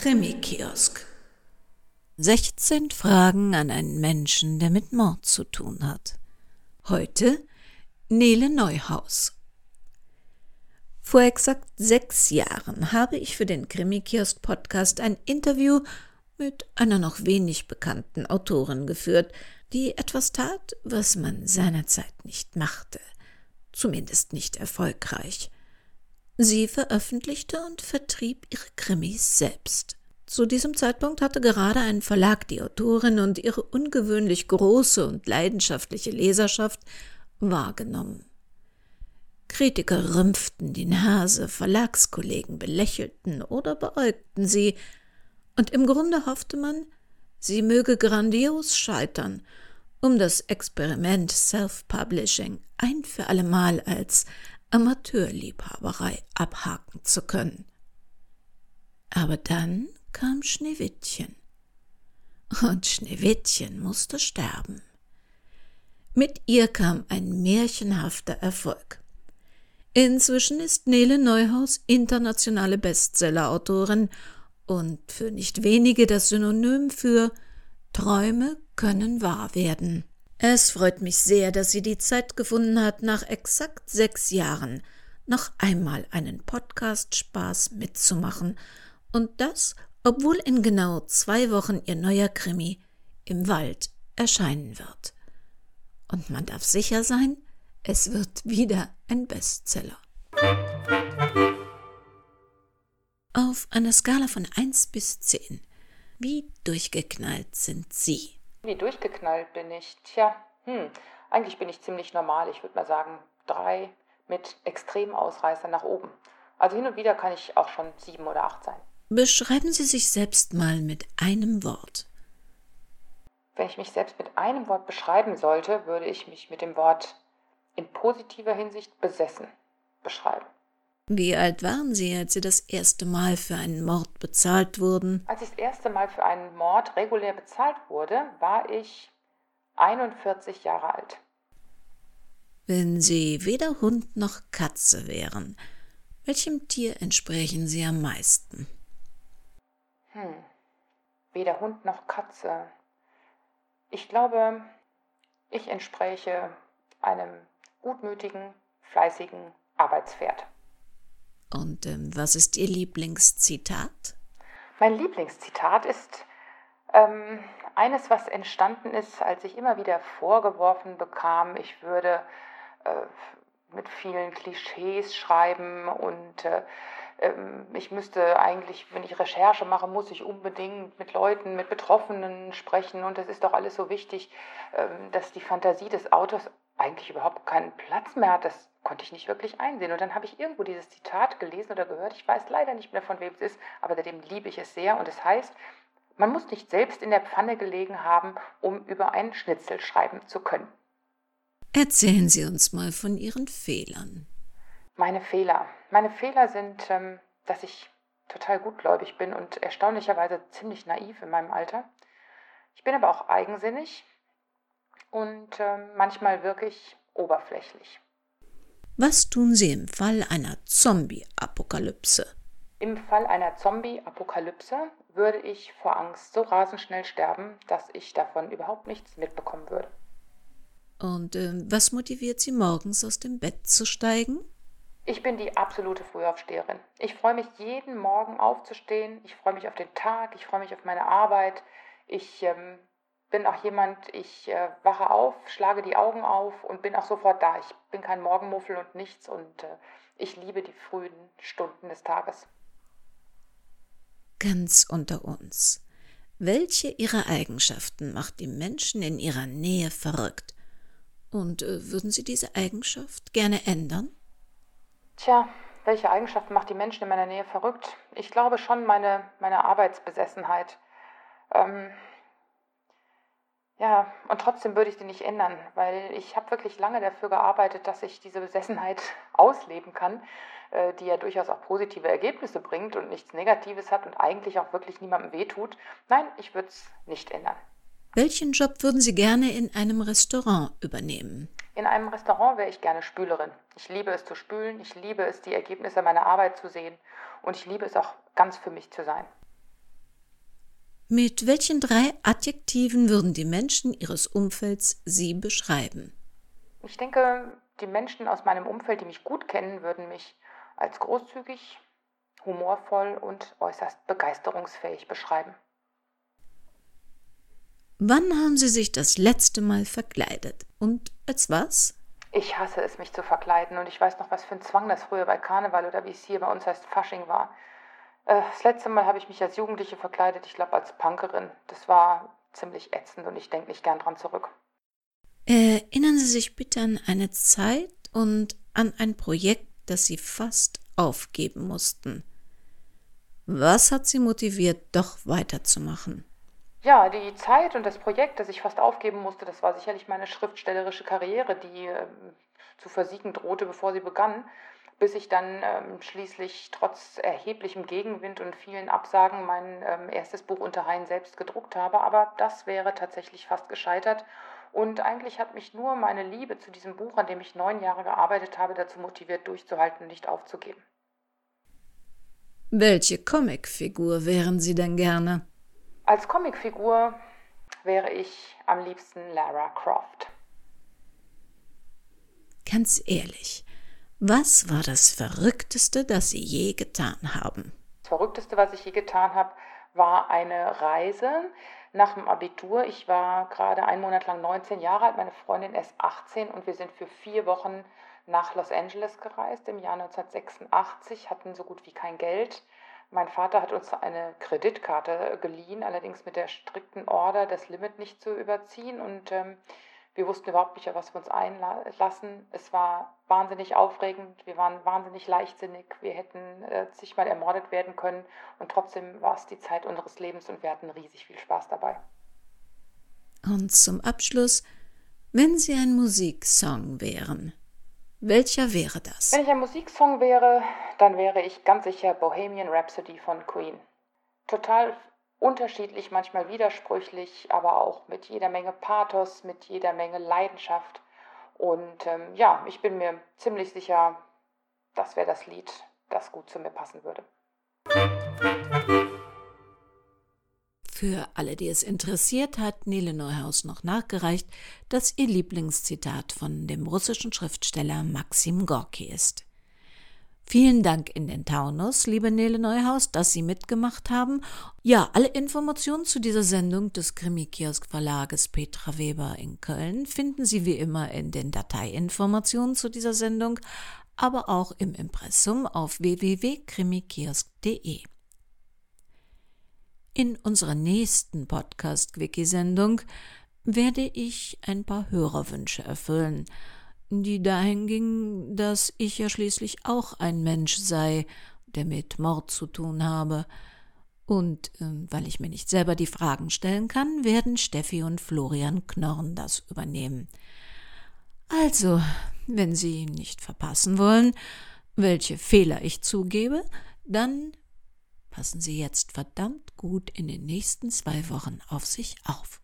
Krimi-Kiosk. 16 Fragen an einen Menschen, der mit Mord zu tun hat. Heute Nele Neuhaus. Vor exakt sechs Jahren habe ich für den Krimi-Kiosk-Podcast ein Interview mit einer noch wenig bekannten Autorin geführt, die etwas tat, was man seinerzeit nicht machte, zumindest nicht erfolgreich. Sie veröffentlichte und vertrieb ihre Krimis selbst. Zu diesem Zeitpunkt hatte gerade ein Verlag die Autorin und ihre ungewöhnlich große und leidenschaftliche Leserschaft wahrgenommen. Kritiker rümpften die Nase, Verlagskollegen belächelten oder beäugten sie, und im Grunde hoffte man, sie möge grandios scheitern, um das Experiment Self-Publishing ein für allemal als Amateurliebhaberei abhaken zu können. Aber dann kam Schneewittchen. Und Schneewittchen musste sterben. Mit ihr kam ein märchenhafter Erfolg. Inzwischen ist Nele Neuhaus internationale Bestsellerautorin und für nicht wenige das Synonym für Träume können wahr werden. Es freut mich sehr, dass sie die Zeit gefunden hat, nach exakt sechs Jahren noch einmal einen Podcast-Spaß mitzumachen. Und das, obwohl in genau zwei Wochen ihr neuer Krimi im Wald erscheinen wird. Und man darf sicher sein, es wird wieder ein Bestseller. Auf einer Skala von 1 bis 10, wie durchgeknallt sind Sie? Wie durchgeknallt bin ich? Tja, hm, eigentlich bin ich ziemlich normal. Ich würde mal sagen, drei mit extremen Ausreißern nach oben. Also hin und wieder kann ich auch schon sieben oder acht sein. Beschreiben Sie sich selbst mal mit einem Wort. Wenn ich mich selbst mit einem Wort beschreiben sollte, würde ich mich mit dem Wort in positiver Hinsicht besessen beschreiben. Wie alt waren Sie, als Sie das erste Mal für einen Mord bezahlt wurden? Als ich das erste Mal für einen Mord regulär bezahlt wurde, war ich 41 Jahre alt. Wenn Sie weder Hund noch Katze wären, welchem Tier entsprechen Sie am meisten? Hm, weder Hund noch Katze. Ich glaube, ich entspräche einem gutmütigen, fleißigen Arbeitspferd. Und ähm, was ist Ihr Lieblingszitat? Mein Lieblingszitat ist ähm, eines, was entstanden ist, als ich immer wieder vorgeworfen bekam, ich würde äh, mit vielen Klischees schreiben und äh, ähm, ich müsste eigentlich, wenn ich Recherche mache, muss ich unbedingt mit Leuten, mit Betroffenen sprechen und es ist doch alles so wichtig, ähm, dass die Fantasie des Autors eigentlich überhaupt keinen Platz mehr hat. Das konnte ich nicht wirklich einsehen. Und dann habe ich irgendwo dieses Zitat gelesen oder gehört. Ich weiß leider nicht mehr, von wem es ist, aber seitdem liebe ich es sehr. Und es heißt, man muss nicht selbst in der Pfanne gelegen haben, um über einen Schnitzel schreiben zu können. Erzählen Sie uns mal von Ihren Fehlern. Meine Fehler. Meine Fehler sind, ähm, dass ich total gutgläubig bin und erstaunlicherweise ziemlich naiv in meinem Alter. Ich bin aber auch eigensinnig und ähm, manchmal wirklich oberflächlich. Was tun Sie im Fall einer Zombie-Apokalypse? Im Fall einer Zombie-Apokalypse würde ich vor Angst so rasend schnell sterben, dass ich davon überhaupt nichts mitbekommen würde. Und äh, was motiviert Sie morgens aus dem Bett zu steigen? Ich bin die absolute Frühaufsteherin. Ich freue mich jeden Morgen aufzustehen. Ich freue mich auf den Tag. Ich freue mich auf meine Arbeit. Ich ähm, bin auch jemand, ich äh, wache auf, schlage die Augen auf und bin auch sofort da. Ich bin kein Morgenmuffel und nichts und äh, ich liebe die frühen Stunden des Tages. Ganz unter uns. Welche ihrer Eigenschaften macht die Menschen in ihrer Nähe verrückt? Und äh, würden Sie diese Eigenschaft gerne ändern? Tja, welche Eigenschaft macht die Menschen in meiner Nähe verrückt? Ich glaube schon meine, meine Arbeitsbesessenheit. Ähm, ja, und trotzdem würde ich die nicht ändern, weil ich habe wirklich lange dafür gearbeitet, dass ich diese Besessenheit ausleben kann, äh, die ja durchaus auch positive Ergebnisse bringt und nichts Negatives hat und eigentlich auch wirklich niemandem wehtut. Nein, ich würde es nicht ändern. Welchen Job würden Sie gerne in einem Restaurant übernehmen? In einem Restaurant wäre ich gerne Spülerin. Ich liebe es zu spülen, ich liebe es, die Ergebnisse meiner Arbeit zu sehen und ich liebe es auch ganz für mich zu sein. Mit welchen drei Adjektiven würden die Menschen Ihres Umfelds Sie beschreiben? Ich denke, die Menschen aus meinem Umfeld, die mich gut kennen, würden mich als großzügig, humorvoll und äußerst begeisterungsfähig beschreiben. Wann haben Sie sich das letzte Mal verkleidet? Und als was? Ich hasse es, mich zu verkleiden und ich weiß noch, was für ein Zwang das früher bei Karneval oder wie es hier bei uns heißt Fasching war. Äh, das letzte Mal habe ich mich als Jugendliche verkleidet, ich glaube als Punkerin. Das war ziemlich ätzend und ich denke nicht gern dran zurück. Erinnern Sie sich bitte an eine Zeit und an ein Projekt, das Sie fast aufgeben mussten. Was hat Sie motiviert, doch weiterzumachen? Ja, die Zeit und das Projekt, das ich fast aufgeben musste, das war sicherlich meine schriftstellerische Karriere, die äh, zu versiegen drohte, bevor sie begann, bis ich dann ähm, schließlich trotz erheblichem Gegenwind und vielen Absagen mein ähm, erstes Buch unter Hain selbst gedruckt habe. Aber das wäre tatsächlich fast gescheitert. Und eigentlich hat mich nur meine Liebe zu diesem Buch, an dem ich neun Jahre gearbeitet habe, dazu motiviert, durchzuhalten und nicht aufzugeben. Welche Comicfigur wären Sie denn gerne? Als Comicfigur wäre ich am liebsten Lara Croft. Ganz ehrlich, was war das Verrückteste, das Sie je getan haben? Das Verrückteste, was ich je getan habe, war eine Reise nach dem Abitur. Ich war gerade einen Monat lang 19 Jahre alt, meine Freundin ist 18 und wir sind für vier Wochen nach Los Angeles gereist im Jahr 1986, hatten so gut wie kein Geld mein Vater hat uns eine Kreditkarte geliehen, allerdings mit der strikten Order, das Limit nicht zu überziehen. Und ähm, wir wussten überhaupt nicht, auf was wir uns einlassen. Es war wahnsinnig aufregend, wir waren wahnsinnig leichtsinnig, wir hätten äh, zigmal ermordet werden können und trotzdem war es die Zeit unseres Lebens und wir hatten riesig viel Spaß dabei. Und zum Abschluss, wenn Sie ein Musiksong wären, welcher wäre das? Wenn ich ein Musiksong wäre, dann wäre ich ganz sicher Bohemian Rhapsody von Queen. Total unterschiedlich, manchmal widersprüchlich, aber auch mit jeder Menge Pathos, mit jeder Menge Leidenschaft. Und ähm, ja, ich bin mir ziemlich sicher, das wäre das Lied, das gut zu mir passen würde. Für alle, die es interessiert, hat Nele Neuhaus noch nachgereicht, dass ihr Lieblingszitat von dem russischen Schriftsteller Maxim Gorki ist. Vielen Dank in den Taunus, liebe Nele Neuhaus, dass Sie mitgemacht haben. Ja, alle Informationen zu dieser Sendung des Krimi-Kiosk Verlages Petra Weber in Köln finden Sie wie immer in den Dateiinformationen zu dieser Sendung, aber auch im Impressum auf www.krimikiosk.de. In unserer nächsten Podcast-Quickie-Sendung werde ich ein paar Hörerwünsche erfüllen, die dahin gingen, dass ich ja schließlich auch ein Mensch sei, der mit Mord zu tun habe. Und äh, weil ich mir nicht selber die Fragen stellen kann, werden Steffi und Florian Knorren das übernehmen. Also, wenn Sie nicht verpassen wollen, welche Fehler ich zugebe, dann passen Sie jetzt verdammt gut in den nächsten zwei Wochen auf sich auf.